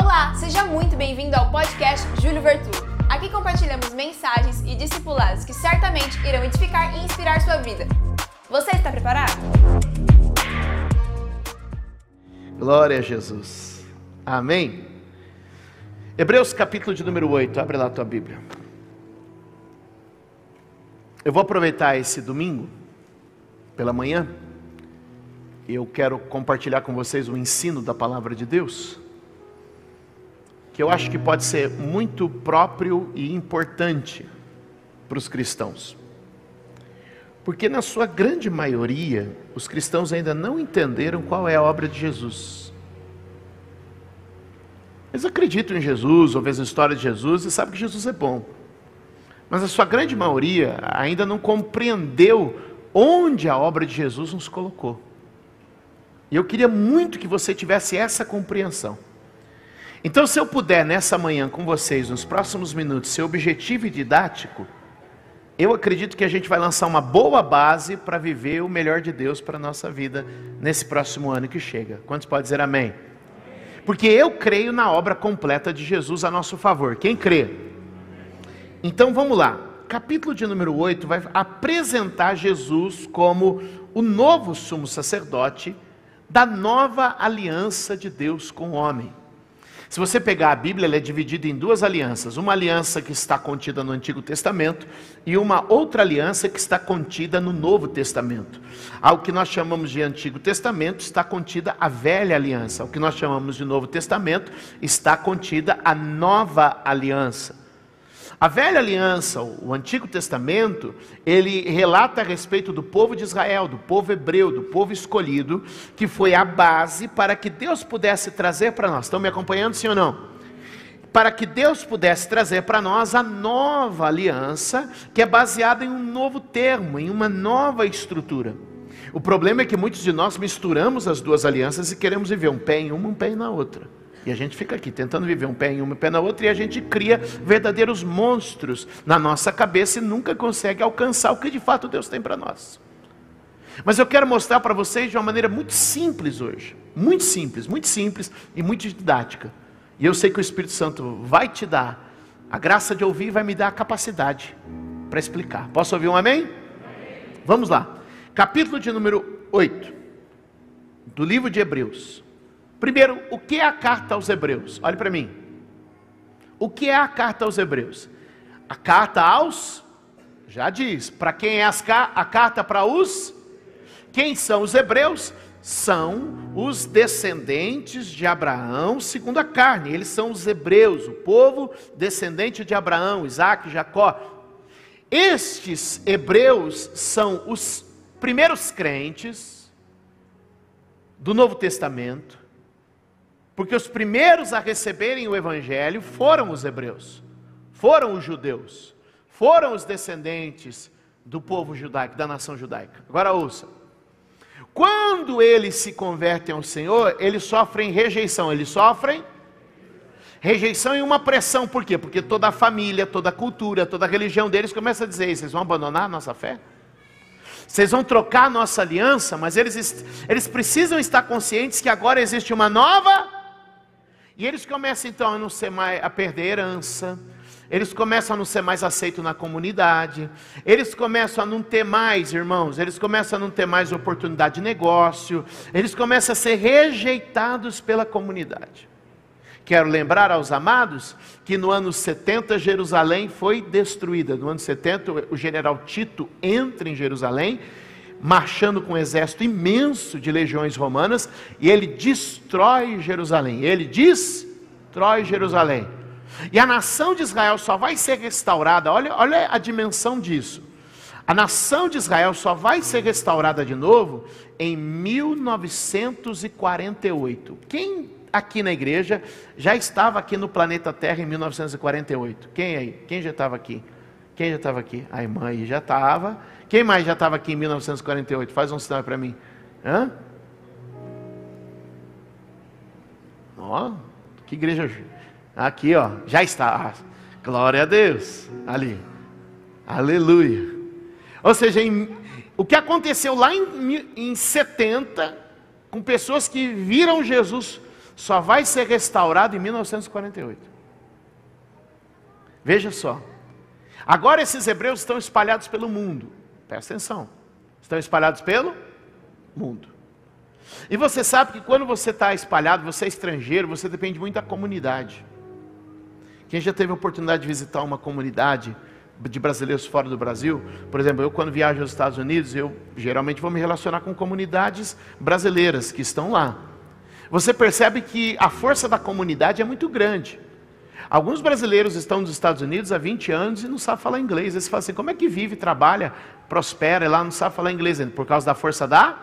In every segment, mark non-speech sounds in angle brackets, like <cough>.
Olá, seja muito bem-vindo ao podcast Júlio Vertu. Aqui compartilhamos mensagens e discipulados que certamente irão edificar e inspirar sua vida. Você está preparado? Glória a Jesus. Amém. Hebreus capítulo de número 8, abre lá a tua Bíblia. Eu vou aproveitar esse domingo, pela manhã, eu quero compartilhar com vocês o ensino da palavra de Deus, que eu acho que pode ser muito próprio e importante para os cristãos. Porque, na sua grande maioria, os cristãos ainda não entenderam qual é a obra de Jesus. Eles acreditam em Jesus, ouvem as histórias de Jesus e sabem que Jesus é bom. Mas a sua grande maioria ainda não compreendeu onde a obra de Jesus nos colocou. E eu queria muito que você tivesse essa compreensão. Então, se eu puder nessa manhã com vocês, nos próximos minutos, ser objetivo e didático, eu acredito que a gente vai lançar uma boa base para viver o melhor de Deus para a nossa vida nesse próximo ano que chega. Quantos podem dizer amém? Porque eu creio na obra completa de Jesus a nosso favor. Quem crê? Então vamos lá. Capítulo de número 8 vai apresentar Jesus como o novo sumo sacerdote da nova aliança de Deus com o homem. Se você pegar a Bíblia, ela é dividida em duas alianças: uma aliança que está contida no Antigo Testamento e uma outra aliança que está contida no Novo Testamento. Ao que nós chamamos de Antigo Testamento está contida a velha aliança, ao que nós chamamos de Novo Testamento está contida a nova aliança. A velha aliança, o Antigo Testamento, ele relata a respeito do povo de Israel, do povo hebreu, do povo escolhido, que foi a base para que Deus pudesse trazer para nós. Estão me acompanhando, sim ou não? Para que Deus pudesse trazer para nós a nova aliança, que é baseada em um novo termo, em uma nova estrutura. O problema é que muitos de nós misturamos as duas alianças e queremos viver um pé em uma, um pé na outra. E a gente fica aqui tentando viver um pé em uma, um pé na outra, e a gente cria verdadeiros monstros na nossa cabeça e nunca consegue alcançar o que de fato Deus tem para nós. Mas eu quero mostrar para vocês de uma maneira muito simples hoje. Muito simples, muito simples e muito didática. E eu sei que o Espírito Santo vai te dar a graça de ouvir e vai me dar a capacidade para explicar. Posso ouvir um amém? amém? Vamos lá. Capítulo de número 8 do livro de Hebreus. Primeiro, o que é a carta aos Hebreus? Olhe para mim. O que é a carta aos Hebreus? A carta aos, já diz, para quem é a carta para os? Quem são os Hebreus? São os descendentes de Abraão segundo a carne. Eles são os Hebreus, o povo descendente de Abraão, Isaac, Jacó. Estes Hebreus são os primeiros crentes do Novo Testamento porque os primeiros a receberem o Evangelho foram os hebreus, foram os judeus, foram os descendentes do povo judaico, da nação judaica. Agora ouça. Quando eles se convertem ao Senhor, eles sofrem rejeição, eles sofrem rejeição e uma pressão, por quê? Porque toda a família, toda a cultura, toda a religião deles começa a dizer: vocês vão abandonar a nossa fé? Vocês vão trocar a nossa aliança, mas eles, eles precisam estar conscientes que agora existe uma nova e eles começam então a não ser mais a perder herança. Eles começam a não ser mais aceitos na comunidade. Eles começam a não ter mais, irmãos, eles começam a não ter mais oportunidade de negócio. Eles começam a ser rejeitados pela comunidade. Quero lembrar aos amados que no ano 70 Jerusalém foi destruída. No ano 70 o general Tito entra em Jerusalém marchando com um exército imenso de legiões romanas, e ele destrói Jerusalém. Ele destrói Jerusalém. E a nação de Israel só vai ser restaurada, olha, olha a dimensão disso. A nação de Israel só vai ser restaurada de novo em 1948. Quem aqui na igreja já estava aqui no planeta Terra em 1948? Quem aí? Quem já estava aqui? Quem já estava aqui? A irmã aí já estava. Quem mais já estava aqui em 1948? Faz um sinal para mim. Hã? Ó, que igreja. Aqui, ó, já está. Glória a Deus. Ali. Aleluia. Ou seja, em, o que aconteceu lá em, em 70, com pessoas que viram Jesus só vai ser restaurado em 1948. Veja só. Agora esses hebreus estão espalhados pelo mundo. Presta atenção. Estão espalhados pelo mundo. E você sabe que quando você está espalhado, você é estrangeiro, você depende muito da comunidade. Quem já teve a oportunidade de visitar uma comunidade de brasileiros fora do Brasil, por exemplo, eu quando viajo aos Estados Unidos, eu geralmente vou me relacionar com comunidades brasileiras que estão lá. Você percebe que a força da comunidade é muito grande. Alguns brasileiros estão nos Estados Unidos há 20 anos e não sabem falar inglês. Eles falam assim: como é que vive, trabalha, prospera e lá não sabe falar inglês? Por causa da força da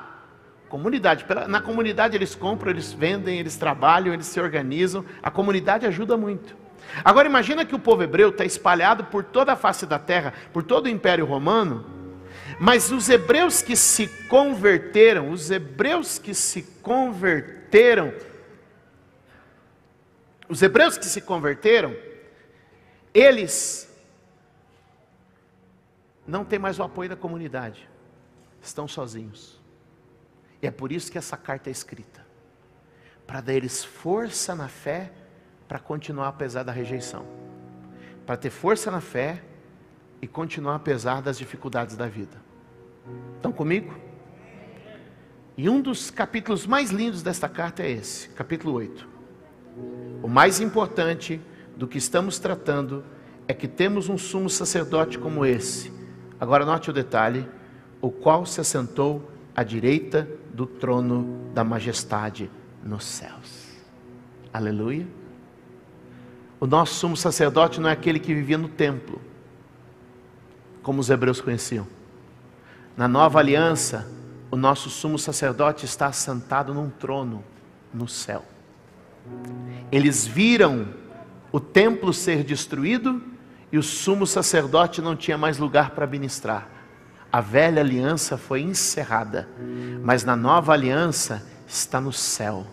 comunidade. Na comunidade eles compram, eles vendem, eles trabalham, eles se organizam. A comunidade ajuda muito. Agora imagina que o povo hebreu está espalhado por toda a face da terra, por todo o Império Romano, mas os hebreus que se converteram, os hebreus que se converteram, os hebreus que se converteram, eles não têm mais o apoio da comunidade, estão sozinhos. E é por isso que essa carta é escrita para dar eles força na fé para continuar apesar da rejeição, para ter força na fé e continuar apesar das dificuldades da vida. Estão comigo? E um dos capítulos mais lindos desta carta é esse, capítulo 8. O mais importante do que estamos tratando é que temos um sumo sacerdote como esse. Agora note o detalhe: o qual se assentou à direita do trono da majestade nos céus. Aleluia. O nosso sumo sacerdote não é aquele que vivia no templo, como os hebreus conheciam. Na nova aliança, o nosso sumo sacerdote está assentado num trono no céu. Eles viram o templo ser destruído e o sumo sacerdote não tinha mais lugar para ministrar. A velha aliança foi encerrada, mas na nova aliança está no céu.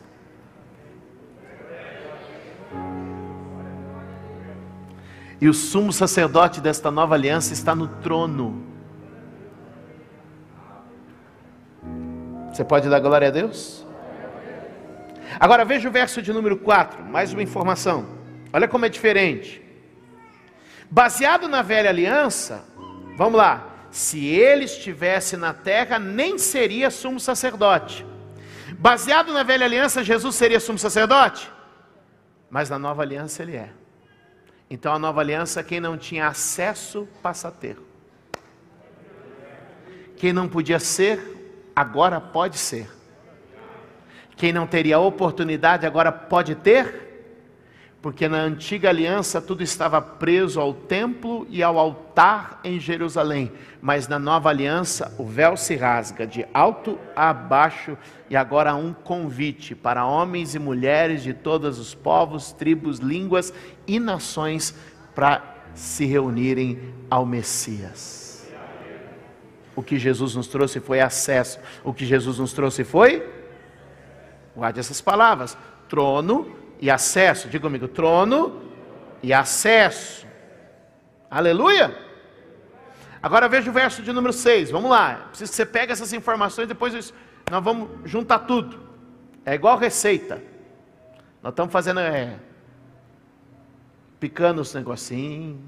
E o sumo sacerdote desta nova aliança está no trono. Você pode dar glória a Deus? Agora veja o verso de número 4, mais uma informação. Olha como é diferente. Baseado na velha aliança, vamos lá. Se ele estivesse na terra, nem seria sumo sacerdote. Baseado na velha aliança, Jesus seria sumo sacerdote? Mas na nova aliança ele é. Então a nova aliança, quem não tinha acesso passa a ter. Quem não podia ser, agora pode ser. Quem não teria oportunidade, agora pode ter, porque na antiga aliança tudo estava preso ao templo e ao altar em Jerusalém, mas na nova aliança o véu se rasga de alto a baixo e agora há um convite para homens e mulheres de todos os povos, tribos, línguas e nações para se reunirem ao Messias. O que Jesus nos trouxe foi acesso, o que Jesus nos trouxe foi, guarde essas palavras: trono e acesso. Diga comigo: trono e acesso. Aleluia! Agora veja o verso de número 6, vamos lá. Preciso que você pegue essas informações, depois nós vamos juntar tudo. É igual receita. Nós estamos fazendo é, picando os negocinhos,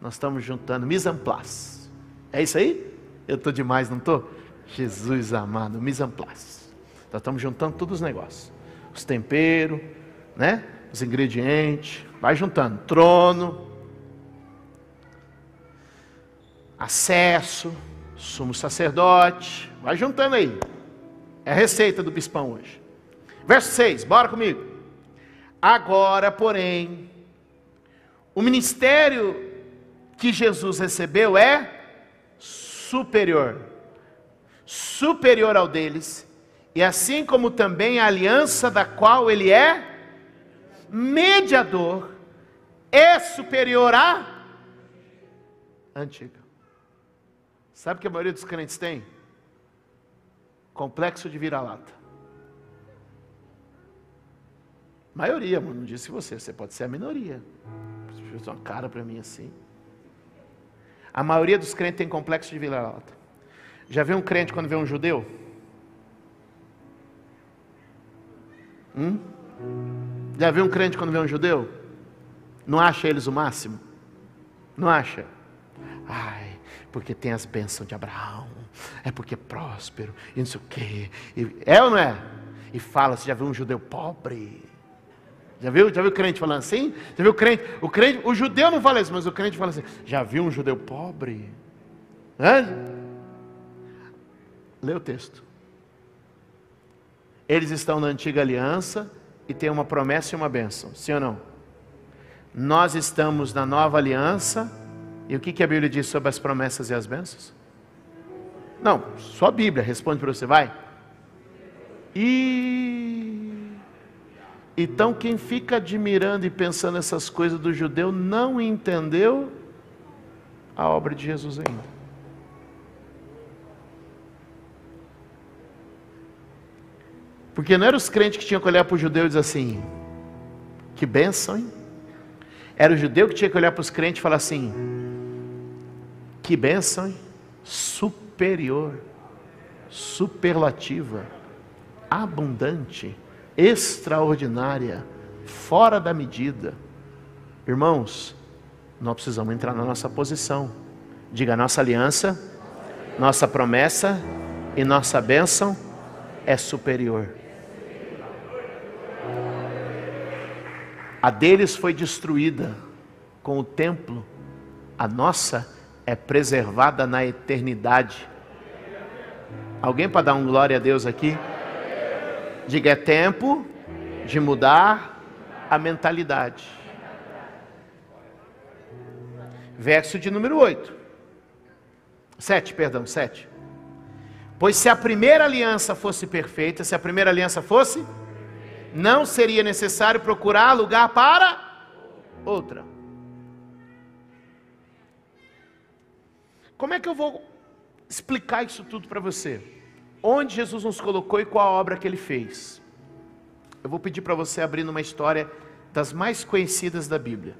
nós estamos juntando mise en place. É isso aí? Eu estou demais, não estou? Jesus amado, mise en place. Nós estamos juntando todos os negócios. Os temperos, né? Os ingredientes. Vai juntando. Trono. Acesso. Sumo sacerdote. Vai juntando aí. É a receita do bispão hoje. Verso 6, bora comigo. Agora, porém, o ministério que Jesus recebeu é superior, superior ao deles, e assim como também a aliança da qual ele é mediador, é superior à antiga. Sabe o que a maioria dos crentes tem? Complexo de vira-lata. Maioria, mano, não disse você, você pode ser a minoria fez uma cara para mim assim. A maioria dos crentes tem complexo de vira-lata. Já viu um crente quando vê um judeu? Hum? Já viu um crente quando vê um judeu? Não acha eles o máximo? Não acha? Ai, porque tem as bênçãos de Abraão, é porque é próspero, e não sei o quê. E, é ou não é? E fala, você já viu um judeu pobre? Já viu? Já viu o crente falando assim? Já viu crente? O crente, o judeu não fala isso, mas o crente fala assim: já viu um judeu pobre? Hã? Lê o texto. Eles estão na antiga aliança e tem uma promessa e uma bênção, sim ou não? Nós estamos na nova aliança e o que, que a Bíblia diz sobre as promessas e as bênçãos? Não, só a Bíblia responde para você, vai. E então quem fica admirando e pensando essas coisas do judeu não entendeu a obra de Jesus ainda. Porque não eram os crentes que tinham que olhar para o judeu e dizer assim: que benção, hein? Era o judeu que tinha que olhar para os crentes e falar assim: que benção, hein? Superior, superlativa, abundante, extraordinária, fora da medida. Irmãos, nós precisamos entrar na nossa posição. Diga: nossa aliança, nossa promessa e nossa bênção é superior. A deles foi destruída com o templo, a nossa é preservada na eternidade. Alguém para dar um glória a Deus aqui? Diga: é tempo de mudar a mentalidade. Verso de número 8. 7, perdão, 7. Pois se a primeira aliança fosse perfeita, se a primeira aliança fosse não seria necessário procurar lugar para outra. Como é que eu vou explicar isso tudo para você? Onde Jesus nos colocou e qual a obra que ele fez? Eu vou pedir para você abrir numa história das mais conhecidas da Bíblia,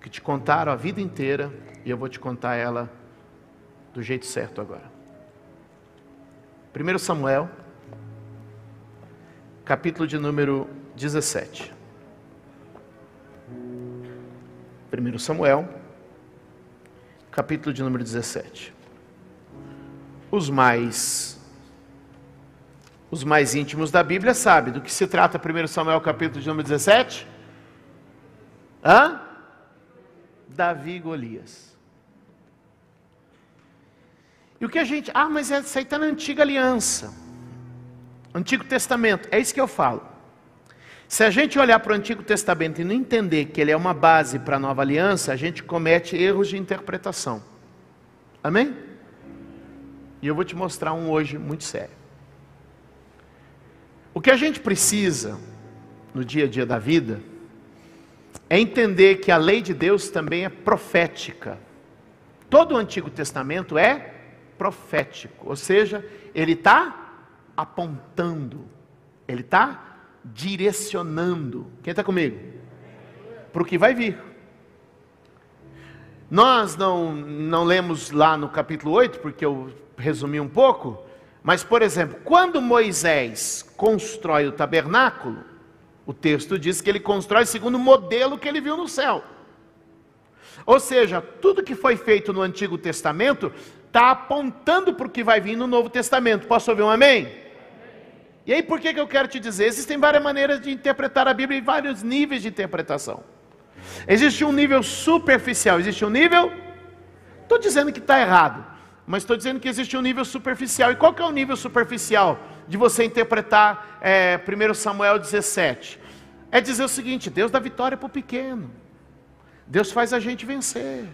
que te contaram a vida inteira e eu vou te contar ela do jeito certo agora. 1 Samuel capítulo de número 17. 1 Samuel, capítulo de número 17. Os mais os mais íntimos da Bíblia sabem do que se trata 1 Samuel capítulo de número 17? Hã? Davi e Golias. E o que a gente. Ah, mas isso aí está na antiga aliança. Antigo Testamento, é isso que eu falo. Se a gente olhar para o Antigo Testamento e não entender que ele é uma base para a nova aliança, a gente comete erros de interpretação. Amém? E eu vou te mostrar um hoje muito sério. O que a gente precisa no dia a dia da vida é entender que a lei de Deus também é profética. Todo o Antigo Testamento é profético, ou seja, ele está apontando, ele está direcionando. Quem está comigo? Para o que vai vir. Nós não, não lemos lá no capítulo 8, porque eu resumi um pouco, mas, por exemplo, quando Moisés constrói o tabernáculo, o texto diz que ele constrói segundo o modelo que ele viu no céu. Ou seja, tudo que foi feito no Antigo Testamento está apontando para o que vai vir no Novo Testamento. Posso ouvir um amém? E aí, por que, que eu quero te dizer? Existem várias maneiras de interpretar a Bíblia e vários níveis de interpretação. Existe um nível superficial, existe um nível. Estou dizendo que está errado, mas estou dizendo que existe um nível superficial. E qual que é o nível superficial de você interpretar é, 1 Samuel 17? É dizer o seguinte: Deus dá vitória para o pequeno, Deus faz a gente vencer.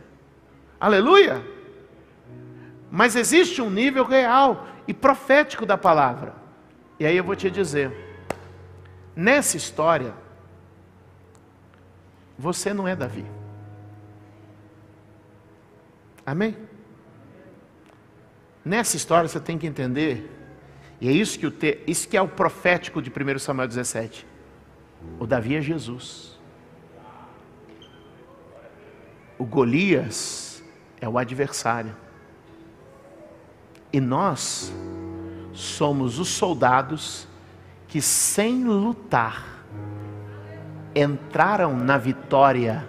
Aleluia! Mas existe um nível real e profético da palavra. E aí eu vou te dizer, nessa história, você não é Davi. Amém? Nessa história você tem que entender, e é isso que, o te, isso que é o profético de 1 Samuel 17. O Davi é Jesus. O Golias é o adversário. E nós somos os soldados que, sem lutar, entraram na vitória.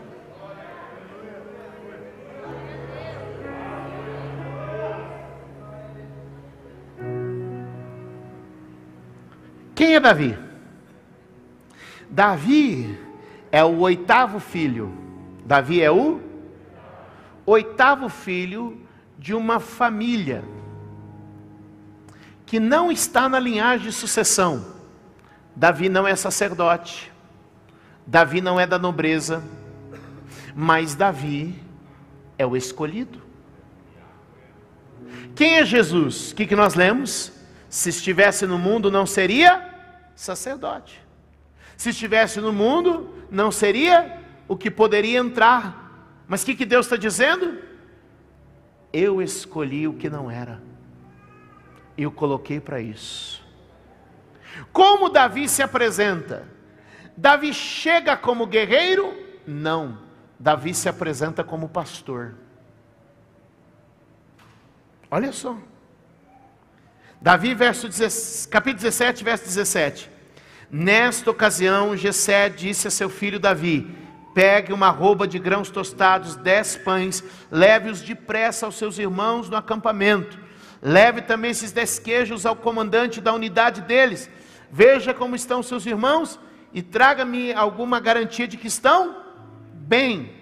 Quem é Davi? Davi é o oitavo filho. Davi é o oitavo filho de uma família que não está na linhagem de sucessão. Davi não é sacerdote, Davi não é da nobreza, mas Davi é o escolhido. Quem é Jesus? O que, que nós lemos? Se estivesse no mundo, não seria sacerdote. Se estivesse no mundo, não seria o que poderia entrar. Mas o que, que Deus está dizendo? Eu escolhi o que não era e o coloquei para isso. Como Davi se apresenta? Davi chega como guerreiro? Não. Davi se apresenta como pastor. Olha só. Davi, verso 17, capítulo 17, verso 17. Nesta ocasião, Jessé disse a seu filho Davi: Pegue uma roupa de grãos tostados, dez pães, leve-os depressa aos seus irmãos no acampamento. Leve também esses dez queijos ao comandante da unidade deles. Veja como estão seus irmãos e traga-me alguma garantia de que estão bem.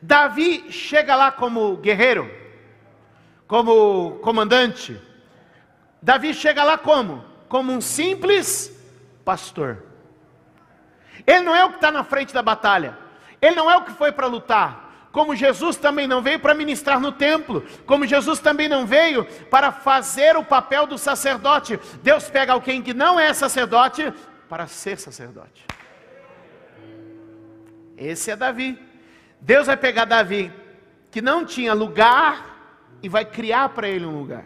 Davi chega lá como guerreiro, como comandante. Davi chega lá como? Como um simples pastor. Ele não é o que está na frente da batalha. Ele não é o que foi para lutar como Jesus também não veio para ministrar no templo, como Jesus também não veio para fazer o papel do sacerdote. Deus pega alguém que não é sacerdote para ser sacerdote. Esse é Davi. Deus vai pegar Davi, que não tinha lugar, e vai criar para ele um lugar.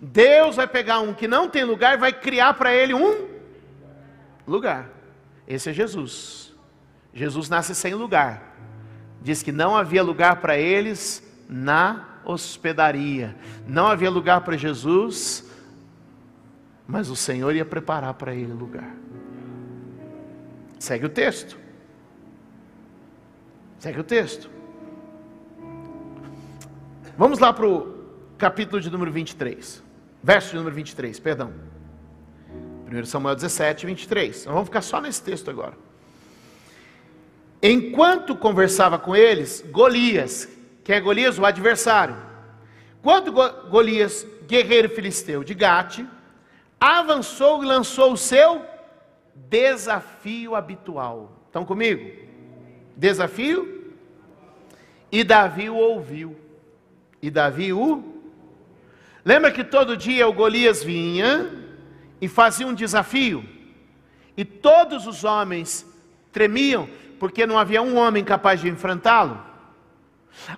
Deus vai pegar um que não tem lugar e vai criar para ele um lugar. Esse é Jesus. Jesus nasce sem lugar. Diz que não havia lugar para eles na hospedaria. Não havia lugar para Jesus, mas o Senhor ia preparar para ele lugar. Segue o texto. Segue o texto. Vamos lá para o capítulo de número 23. Verso de número 23, perdão. 1 Samuel 17, 23. Então vamos ficar só nesse texto agora. Enquanto conversava com eles, Golias, que é Golias, o adversário, quando Golias, guerreiro filisteu de Gate, avançou e lançou o seu desafio habitual. Estão comigo? Desafio? E Davi o ouviu. E Davi o. Lembra que todo dia o Golias vinha e fazia um desafio? E todos os homens tremiam porque não havia um homem capaz de enfrentá-lo.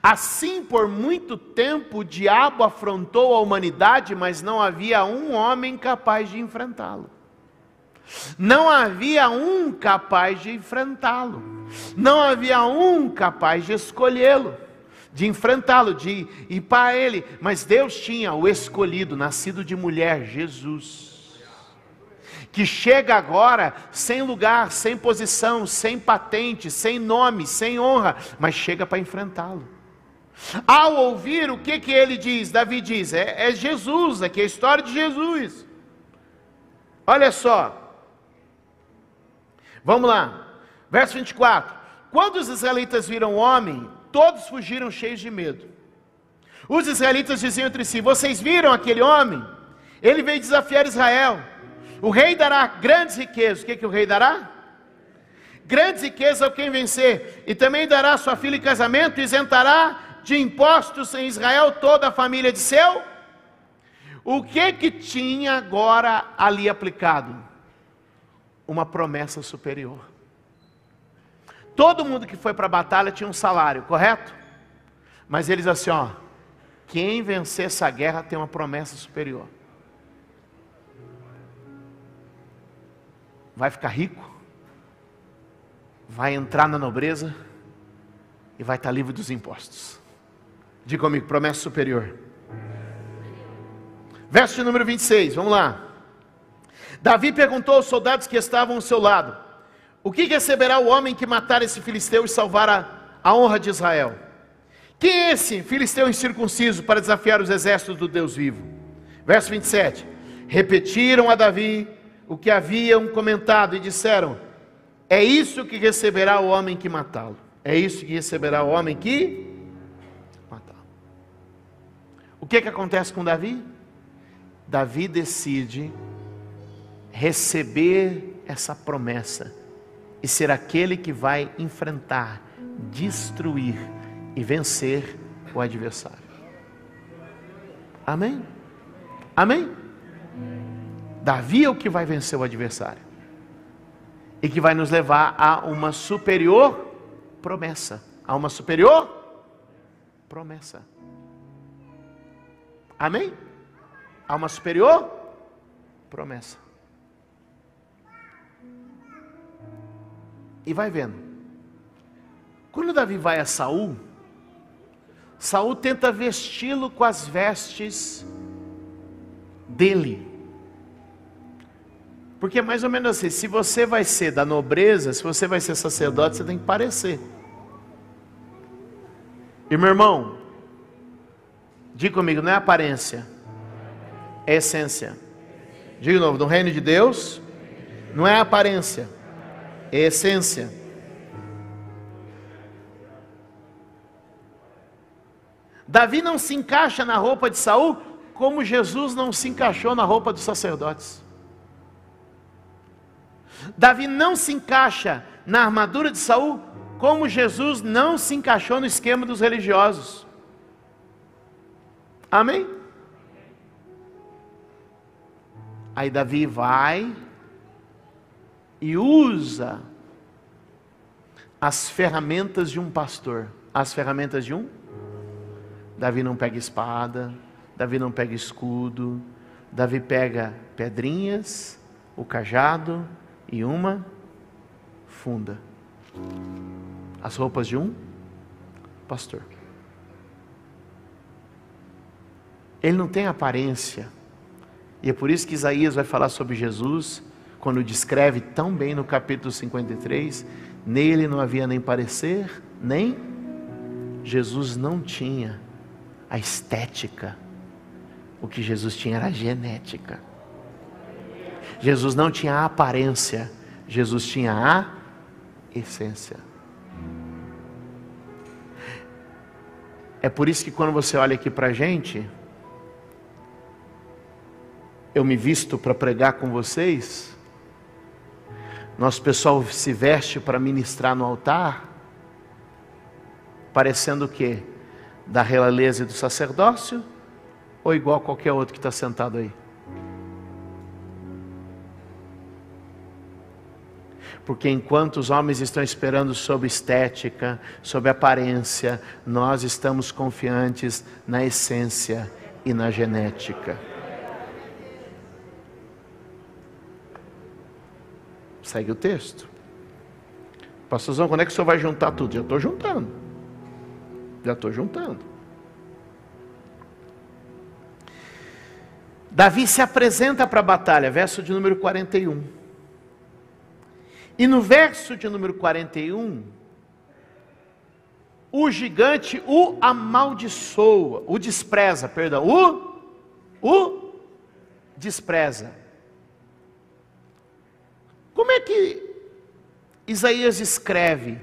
Assim, por muito tempo, o diabo afrontou a humanidade, mas não havia um homem capaz de enfrentá-lo. Não havia um capaz de enfrentá-lo. Não havia um capaz de escolhê-lo, de enfrentá-lo, de ir para ele. Mas Deus tinha o escolhido, nascido de mulher, Jesus que chega agora sem lugar, sem posição, sem patente, sem nome, sem honra, mas chega para enfrentá-lo. Ao ouvir o que, que ele diz, Davi diz: é, é Jesus, aqui é a história de Jesus. Olha só, vamos lá, verso 24: Quando os israelitas viram o homem, todos fugiram cheios de medo. Os israelitas diziam entre si: Vocês viram aquele homem? Ele veio desafiar Israel. O rei dará grandes riquezas. O que, que o rei dará? Grandes riquezas ao quem vencer. E também dará sua filha em casamento isentará de impostos em Israel toda a família de seu. O que que tinha agora ali aplicado? Uma promessa superior. Todo mundo que foi para a batalha tinha um salário, correto? Mas eles assim, ó, quem vencer essa guerra tem uma promessa superior. Vai ficar rico, vai entrar na nobreza e vai estar livre dos impostos. Diga comigo, promessa superior. Verso número 26, vamos lá. Davi perguntou aos soldados que estavam ao seu lado: O que receberá o homem que matar esse filisteu e salvar a, a honra de Israel? Quem é esse filisteu incircunciso para desafiar os exércitos do Deus vivo? Verso 27. Repetiram a Davi o que haviam comentado e disseram: É isso que receberá o homem que matá-lo. É isso que receberá o homem que matá-lo. O que, que acontece com Davi? Davi decide receber essa promessa e ser aquele que vai enfrentar, destruir e vencer o adversário. Amém? Amém? Davi é o que vai vencer o adversário e que vai nos levar a uma superior promessa. A uma superior promessa. Amém? A uma superior promessa. E vai vendo. Quando Davi vai a Saul, Saul tenta vesti-lo com as vestes dele. Porque é mais ou menos assim, se você vai ser da nobreza, se você vai ser sacerdote, você tem que parecer. E meu irmão, diga comigo, não é aparência, é essência. Diga de novo, no reino de Deus, não é aparência, é essência. Davi não se encaixa na roupa de Saul como Jesus não se encaixou na roupa dos sacerdotes. Davi não se encaixa na armadura de Saul como Jesus não se encaixou no esquema dos religiosos. Amém? Aí Davi vai e usa as ferramentas de um pastor. As ferramentas de um Davi não pega espada, Davi não pega escudo, Davi pega pedrinhas, o cajado e uma funda. As roupas de um pastor. Ele não tem aparência. E é por isso que Isaías vai falar sobre Jesus, quando descreve tão bem no capítulo 53, nele não havia nem parecer, nem Jesus não tinha a estética. O que Jesus tinha era a genética. Jesus não tinha a aparência, Jesus tinha a essência. É por isso que quando você olha aqui para a gente, eu me visto para pregar com vocês, nosso pessoal se veste para ministrar no altar, parecendo o quê? da realeza e do sacerdócio, ou igual a qualquer outro que está sentado aí? Porque enquanto os homens estão esperando sobre estética, sobre aparência, nós estamos confiantes na essência e na genética. Segue o texto. Pastorzão, quando é que o senhor vai juntar tudo? Já estou juntando. Já estou juntando. Davi se apresenta para a batalha, verso de número 41. E no verso de número 41, o gigante o amaldiçoa, o despreza, perdão, o, o despreza. Como é que Isaías escreve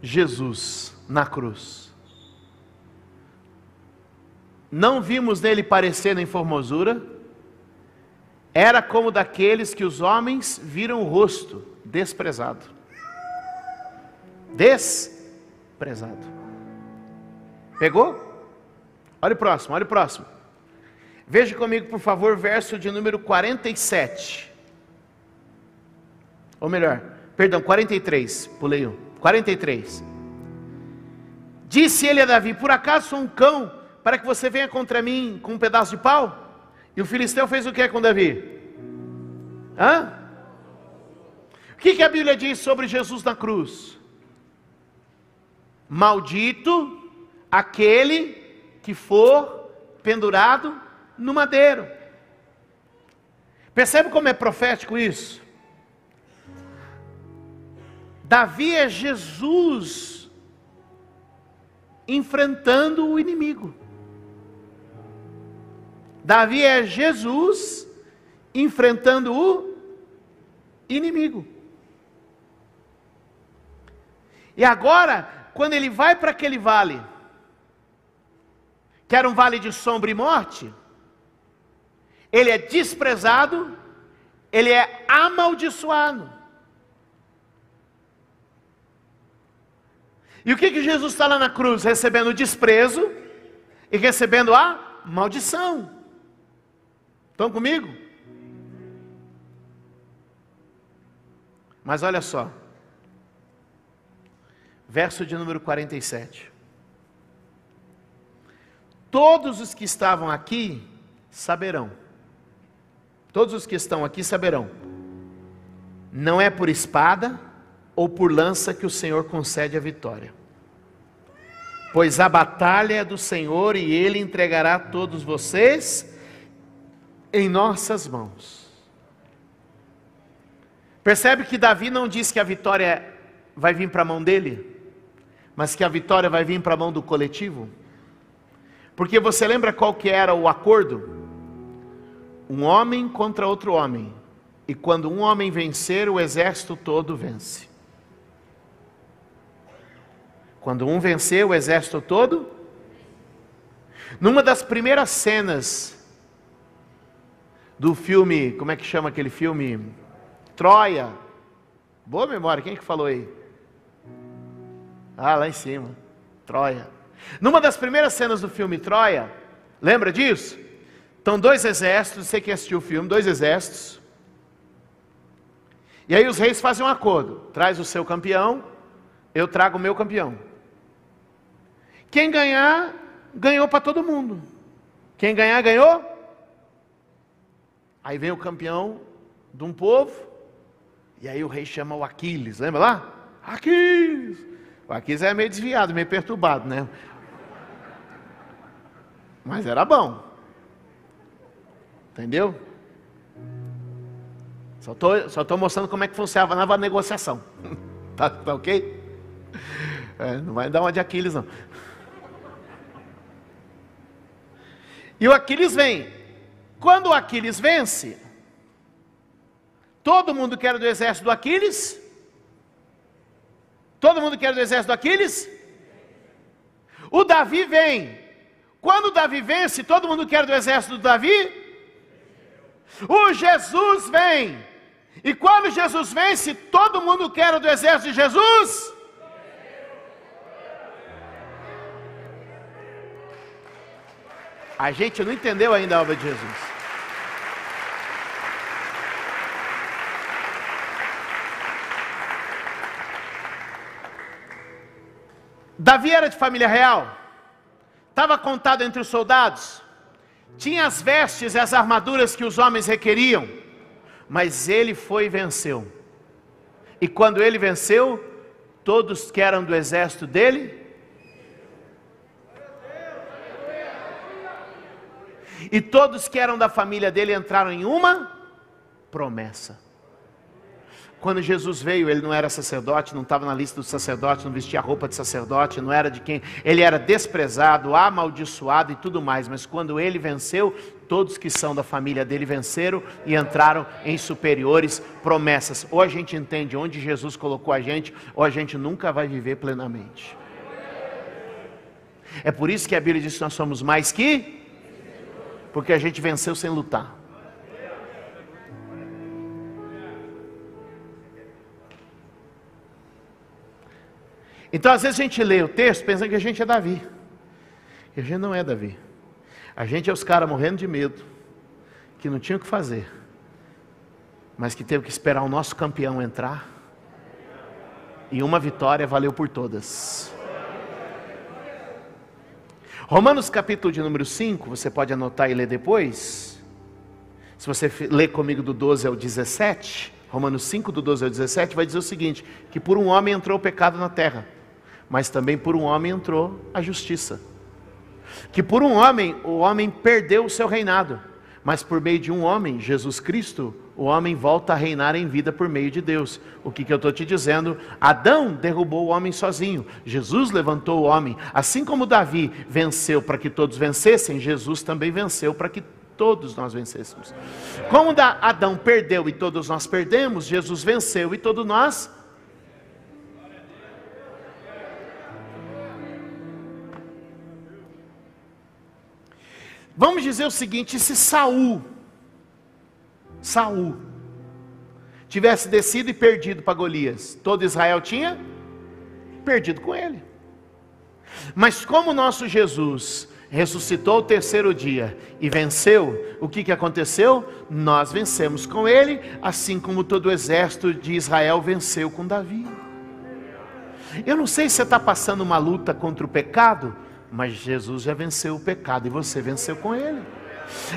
Jesus na cruz. Não vimos nele parecer em formosura, era como daqueles que os homens viram o rosto desprezado. Desprezado. Pegou? Olha o próximo, olha o próximo. Veja comigo, por favor, verso de número 47. Ou melhor, perdão, 43, pulei um. 43. Disse ele a Davi: Por acaso sou um cão para que você venha contra mim com um pedaço de pau? E o filisteu fez o que com Davi? Hã? O que, que a Bíblia diz sobre Jesus na cruz? Maldito aquele que for pendurado no madeiro. Percebe como é profético isso? Davi é Jesus enfrentando o inimigo. Davi é Jesus enfrentando o inimigo. E agora, quando ele vai para aquele vale, que era um vale de sombra e morte, ele é desprezado, ele é amaldiçoado. E o que, que Jesus está lá na cruz? Recebendo desprezo e recebendo a maldição. Estão comigo? Mas olha só, verso de número 47. Todos os que estavam aqui saberão, todos os que estão aqui saberão, não é por espada ou por lança que o Senhor concede a vitória, pois a batalha é do Senhor e Ele entregará todos vocês em nossas mãos. Percebe que Davi não diz que a vitória vai vir para a mão dele? mas que a vitória vai vir para a mão do coletivo? Porque você lembra qual que era o acordo? Um homem contra outro homem. E quando um homem vencer, o exército todo vence. Quando um vencer, o exército todo. Numa das primeiras cenas do filme, como é que chama aquele filme? Troia. Boa memória, quem é que falou aí? Ah, lá em cima. Troia. Numa das primeiras cenas do filme Troia, lembra disso? Estão dois exércitos, você que assistiu o filme, dois exércitos. E aí os reis fazem um acordo: traz o seu campeão, eu trago o meu campeão. Quem ganhar, ganhou para todo mundo. Quem ganhar, ganhou. Aí vem o campeão de um povo, e aí o rei chama o Aquiles, lembra lá? Aquiles! O Aquiles é meio desviado, meio perturbado, né? Mas era bom. Entendeu? Só estou só tô mostrando como é que funcionava a negociação. <laughs> tá, tá ok? É, não vai dar uma de Aquiles, não. E o Aquiles vem. Quando Aquiles vence, todo mundo que era do exército do Aquiles Todo mundo quer do exército do Aquiles? O Davi vem. Quando Davi vence, todo mundo quer do exército do Davi? O Jesus vem. E quando Jesus vence, todo mundo quer do exército de Jesus? A gente não entendeu ainda a obra de Jesus. Davi era de família real, estava contado entre os soldados, tinha as vestes e as armaduras que os homens requeriam, mas ele foi e venceu. E quando ele venceu, todos que eram do exército dele, e todos que eram da família dele entraram em uma promessa. Quando Jesus veio, ele não era sacerdote, não estava na lista dos sacerdotes, não vestia roupa de sacerdote, não era de quem. Ele era desprezado, amaldiçoado e tudo mais. Mas quando ele venceu, todos que são da família dele venceram e entraram em superiores promessas. Ou a gente entende onde Jesus colocou a gente, ou a gente nunca vai viver plenamente. É por isso que a Bíblia diz que nós somos mais que, porque a gente venceu sem lutar. Então, às vezes a gente lê o texto pensando que a gente é Davi. E a gente não é Davi. A gente é os caras morrendo de medo, que não tinham o que fazer, mas que teve que esperar o nosso campeão entrar. E uma vitória valeu por todas. Romanos capítulo de número 5, você pode anotar e ler depois. Se você ler comigo do 12 ao 17, Romanos 5, do 12 ao 17, vai dizer o seguinte: que por um homem entrou o pecado na terra mas também por um homem entrou a justiça. Que por um homem, o homem perdeu o seu reinado, mas por meio de um homem, Jesus Cristo, o homem volta a reinar em vida por meio de Deus. O que, que eu estou te dizendo? Adão derrubou o homem sozinho, Jesus levantou o homem. Assim como Davi venceu para que todos vencessem, Jesus também venceu para que todos nós vencêssemos. Como Adão perdeu e todos nós perdemos, Jesus venceu e todos nós Vamos dizer o seguinte: se Saul, Saul, tivesse descido e perdido para Golias, todo Israel tinha perdido com ele. Mas como nosso Jesus ressuscitou o terceiro dia e venceu, o que, que aconteceu? Nós vencemos com ele, assim como todo o exército de Israel venceu com Davi. Eu não sei se você está passando uma luta contra o pecado, mas Jesus já venceu o pecado e você venceu com ele.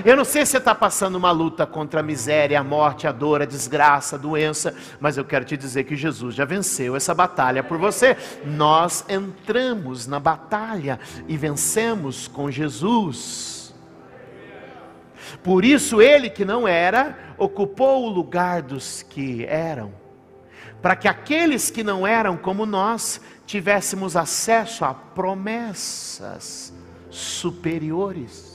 Eu não sei se você está passando uma luta contra a miséria, a morte, a dor, a desgraça, a doença, mas eu quero te dizer que Jesus já venceu essa batalha por você. Nós entramos na batalha e vencemos com Jesus. Por isso, ele que não era, ocupou o lugar dos que eram, para que aqueles que não eram como nós tivéssemos acesso a promessas superiores.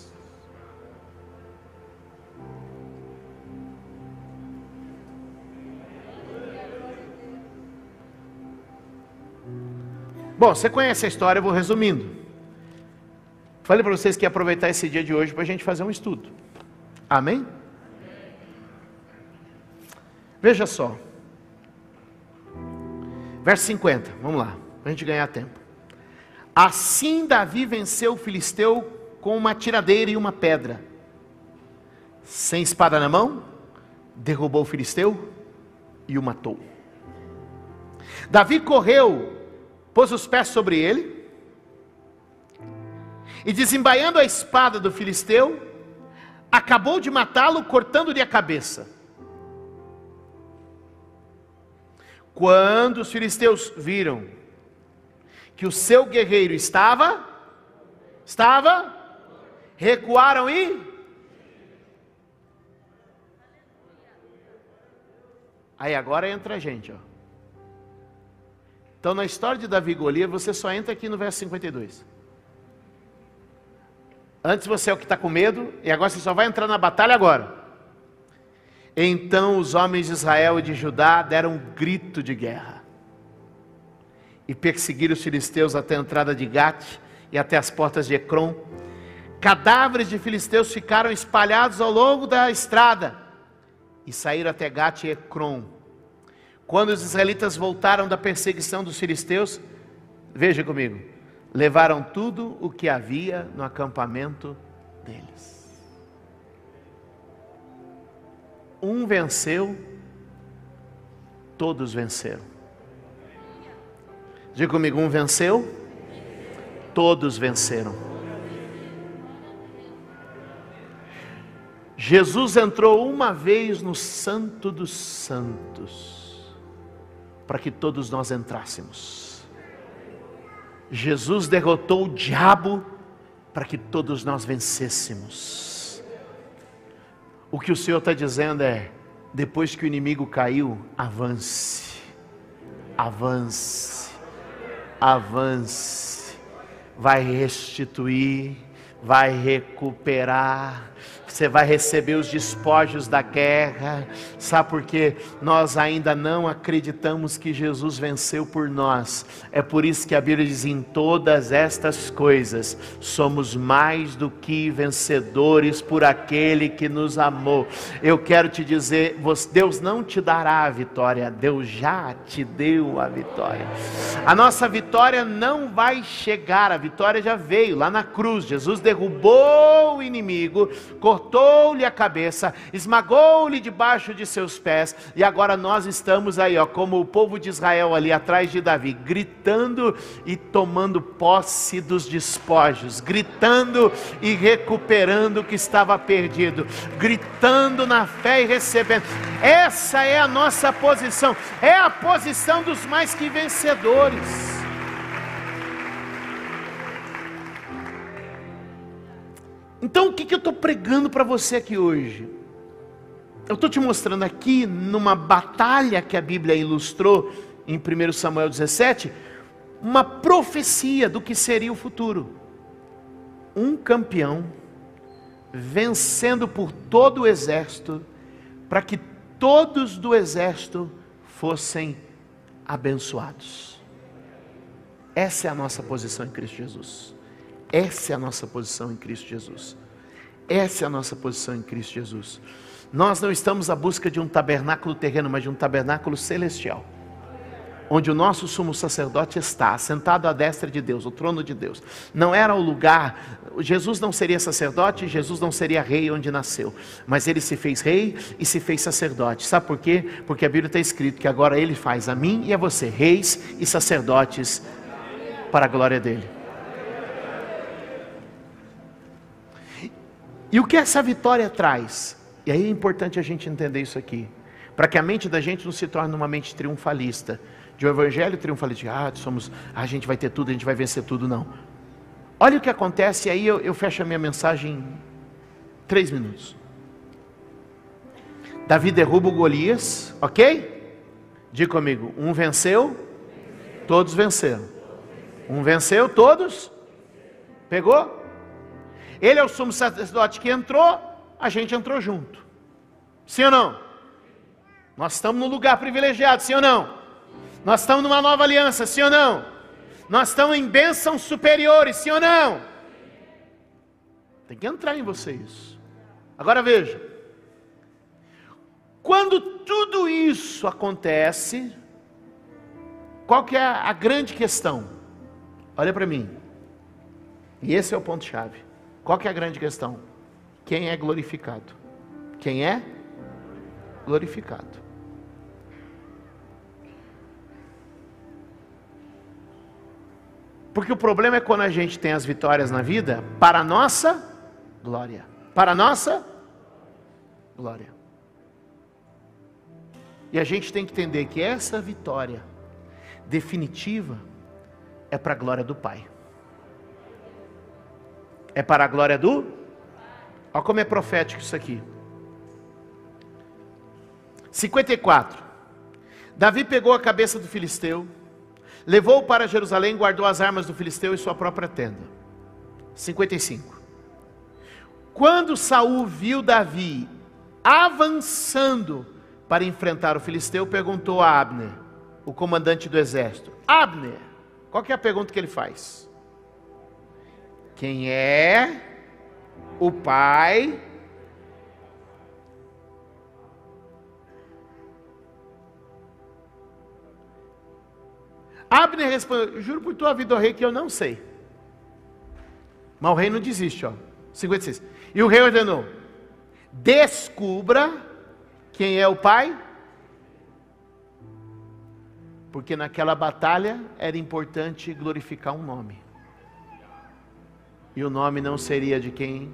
Bom, você conhece a história, eu vou resumindo. Falei para vocês que ia aproveitar esse dia de hoje para a gente fazer um estudo. Amém? Veja só. Verso 50, vamos lá para a gente ganhar tempo. Assim Davi venceu o filisteu com uma tiradeira e uma pedra. Sem espada na mão, derrubou o filisteu e o matou. Davi correu, pôs os pés sobre ele, e desembaiando a espada do filisteu, acabou de matá-lo, cortando-lhe a cabeça. Quando os filisteus viram que o seu guerreiro estava, estava, recuaram e. Aí agora entra a gente, ó. Então na história de Davi e Golias, você só entra aqui no verso 52. Antes você é o que está com medo, e agora você só vai entrar na batalha agora. Então os homens de Israel e de Judá deram um grito de guerra e perseguiram os filisteus até a entrada de Gate e até as portas de Ecrom. Cadáveres de filisteus ficaram espalhados ao longo da estrada e saíram até Gate e Ecrom. Quando os israelitas voltaram da perseguição dos filisteus, veja comigo, levaram tudo o que havia no acampamento deles. Um venceu, todos venceram. Diga comigo: um venceu, todos venceram. Jesus entrou uma vez no Santo dos Santos, para que todos nós entrássemos. Jesus derrotou o diabo para que todos nós vencêssemos. O que o Senhor está dizendo é: depois que o inimigo caiu, avance, avance avance, vai restituir, vai recuperar, você vai receber os despojos da guerra. Sabe por quê? Nós ainda não acreditamos que Jesus venceu por nós. É por isso que a Bíblia diz: em todas estas coisas somos mais do que vencedores por aquele que nos amou. Eu quero te dizer: Deus não te dará a vitória, Deus já te deu a vitória. A nossa vitória não vai chegar, a vitória já veio lá na cruz. Jesus derrubou o inimigo, cortou cortou-lhe a cabeça, esmagou-lhe debaixo de seus pés, e agora nós estamos aí, ó, como o povo de Israel ali atrás de Davi, gritando e tomando posse dos despojos, gritando e recuperando o que estava perdido, gritando na fé e recebendo. Essa é a nossa posição, é a posição dos mais que vencedores. Então, o que, que eu estou pregando para você aqui hoje? Eu estou te mostrando aqui, numa batalha que a Bíblia ilustrou em 1 Samuel 17, uma profecia do que seria o futuro. Um campeão vencendo por todo o exército, para que todos do exército fossem abençoados. Essa é a nossa posição em Cristo Jesus. Essa é a nossa posição em Cristo Jesus. Essa é a nossa posição em Cristo Jesus. Nós não estamos à busca de um tabernáculo terreno, mas de um tabernáculo celestial onde o nosso sumo sacerdote está, sentado à destra de Deus, o trono de Deus. Não era o lugar, Jesus não seria sacerdote, Jesus não seria rei onde nasceu, mas ele se fez rei e se fez sacerdote. Sabe por quê? Porque a Bíblia está escrito que agora ele faz a mim e a você, reis e sacerdotes, para a glória dele. E o que essa vitória traz? E aí é importante a gente entender isso aqui, para que a mente da gente não se torne uma mente triunfalista de um evangelho triunfalista, ah, somos, a gente vai ter tudo, a gente vai vencer tudo, não. Olha o que acontece, e aí eu, eu fecho a minha mensagem em três minutos. Davi derruba o Golias, ok? Diga comigo, um venceu, todos venceram. Um venceu, todos? Pegou? Ele é o sumo sacerdote que entrou, a gente entrou junto. Sim ou não? Nós estamos no lugar privilegiado, sim ou não? Nós estamos numa nova aliança, sim ou não? Nós estamos em bênçãos superiores, sim ou não? Tem que entrar em você isso. Agora veja. Quando tudo isso acontece, qual que é a grande questão? Olha para mim. E esse é o ponto chave. Qual que é a grande questão? Quem é glorificado? Quem é glorificado? Porque o problema é quando a gente tem as vitórias na vida para a nossa glória. Para a nossa glória. E a gente tem que entender que essa vitória definitiva é para a glória do Pai. É para a glória do. Olha como é profético isso aqui. 54. Davi pegou a cabeça do filisteu Levou-o para Jerusalém, guardou as armas do filisteu e sua própria tenda. 55. Quando Saul viu Davi avançando para enfrentar o filisteu, perguntou a Abner, o comandante do exército: Abner, qual é a pergunta que ele faz? Quem é o pai Abner respondeu: Juro por tua vida, ó rei, que eu não sei. Mas o rei não desiste, ó. 56. E o rei ordenou: Descubra quem é o pai. Porque naquela batalha era importante glorificar um nome. E o nome não seria de quem,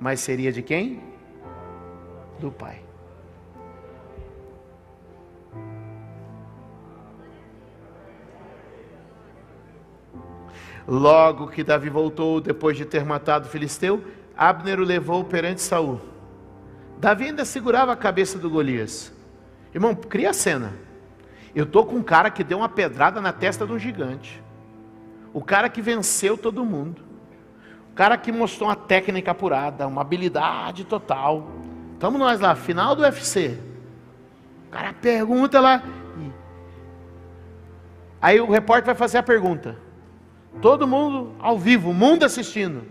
mas seria de quem? Do pai. Logo que Davi voltou, depois de ter matado o filisteu, Abner o levou perante Saul. Davi ainda segurava a cabeça do Golias. Irmão, cria a cena. Eu estou com um cara que deu uma pedrada na testa de um gigante. O cara que venceu todo mundo. O cara que mostrou uma técnica apurada, uma habilidade total. Estamos nós lá, final do UFC. O cara pergunta lá. Aí o repórter vai fazer a pergunta. Todo mundo ao vivo, mundo assistindo.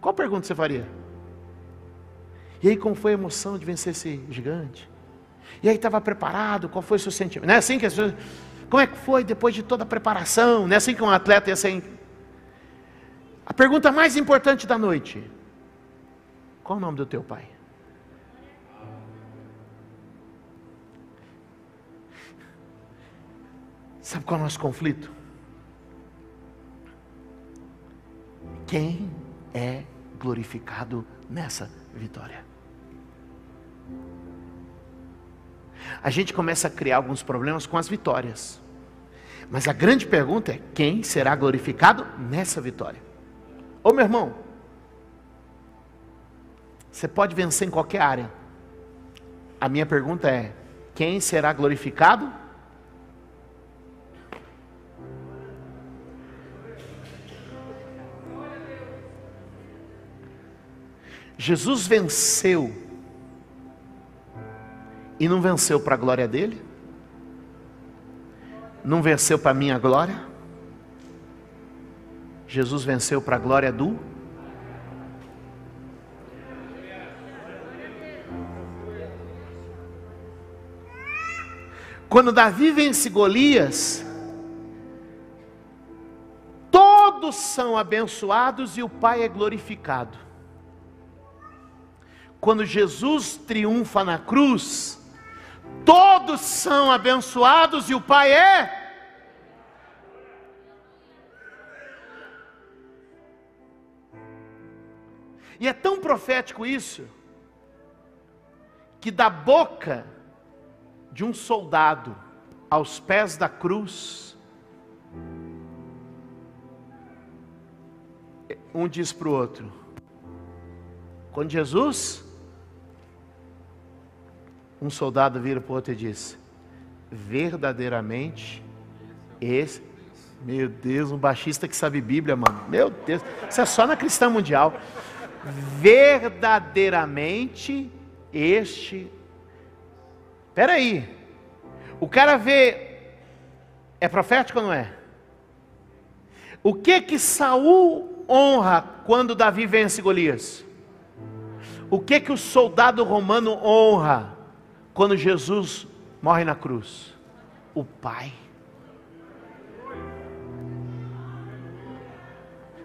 Qual pergunta você faria? E aí, como foi a emoção de vencer esse gigante? E aí, estava preparado? Qual foi o seu sentimento? Não é assim que as pessoas. Como é que foi depois de toda a preparação? Não é assim que um atleta ia ser. A pergunta mais importante da noite: Qual o nome do teu pai? Sabe qual é o nosso conflito? Quem é glorificado nessa vitória? A gente começa a criar alguns problemas com as vitórias. Mas a grande pergunta é: quem será glorificado nessa vitória? Ô meu irmão, você pode vencer em qualquer área. A minha pergunta é: quem será glorificado? Jesus venceu e não venceu para a glória dele? Não venceu para a minha glória? Jesus venceu para a glória do Quando Davi vence Golias, todos são abençoados e o Pai é glorificado. Quando Jesus triunfa na cruz, todos são abençoados e o Pai é. E é tão profético isso, que da boca de um soldado aos pés da cruz, um diz para o outro: quando Jesus, um soldado vira para o outro e diz: verdadeiramente, esse, meu Deus, um baixista que sabe Bíblia, mano, meu Deus, isso é só na cristã mundial. Verdadeiramente, este Espera aí. O cara vê é profético ou não é? O que que Saul honra quando Davi vence Golias? O que que o soldado romano honra quando Jesus morre na cruz? O Pai.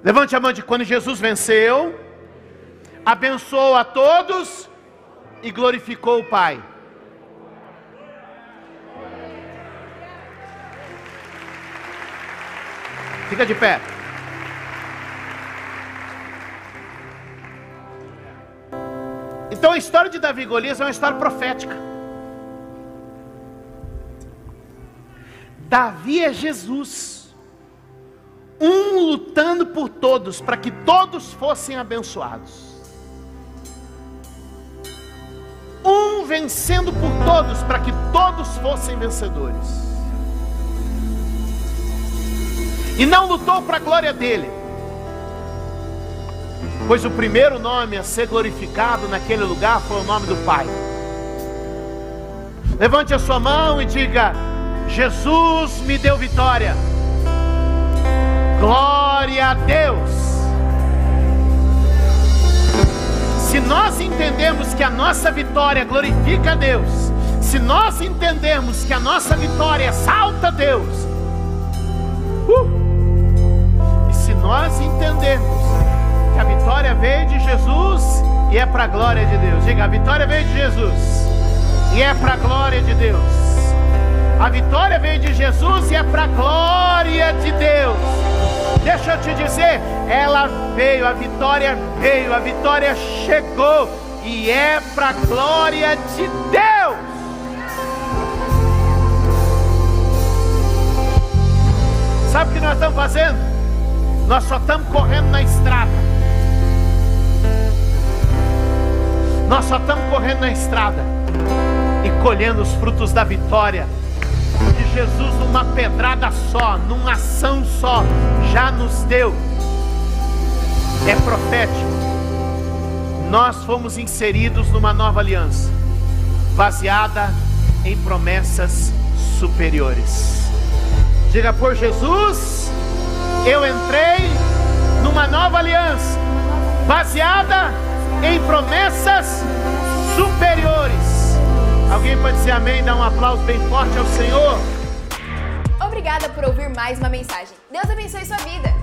Levante a mão de quando Jesus venceu, abençoou a todos e glorificou o Pai. Fica de pé. Então a história de Davi e Golias é uma história profética. Davi é Jesus, um lutando por todos, para que todos fossem abençoados, um vencendo por todos, para que todos fossem vencedores. E não lutou para a glória dele, pois o primeiro nome a ser glorificado naquele lugar foi o nome do Pai. Levante a sua mão e diga: Jesus me deu vitória. Glória a Deus. Se nós entendemos que a nossa vitória glorifica a Deus, se nós entendemos que a nossa vitória exalta a Deus, uh, nós entendermos que a vitória veio de Jesus e é para a glória de Deus. Diga, a vitória veio de Jesus e é para a glória de Deus. A vitória veio de Jesus e é para a glória de Deus. Deixa eu te dizer, ela veio, a vitória veio, a vitória chegou e é para a glória de Deus. Sabe o que nós estamos fazendo? Nós só estamos correndo na estrada. Nós só estamos correndo na estrada e colhendo os frutos da vitória que Jesus, numa pedrada só, numa ação só, já nos deu. É profético. Nós fomos inseridos numa nova aliança, baseada em promessas superiores. Diga por Jesus eu entrei numa nova aliança, baseada em promessas superiores. Alguém pode dizer amém? Dar um aplauso bem forte ao Senhor. Obrigada por ouvir mais uma mensagem. Deus abençoe sua vida.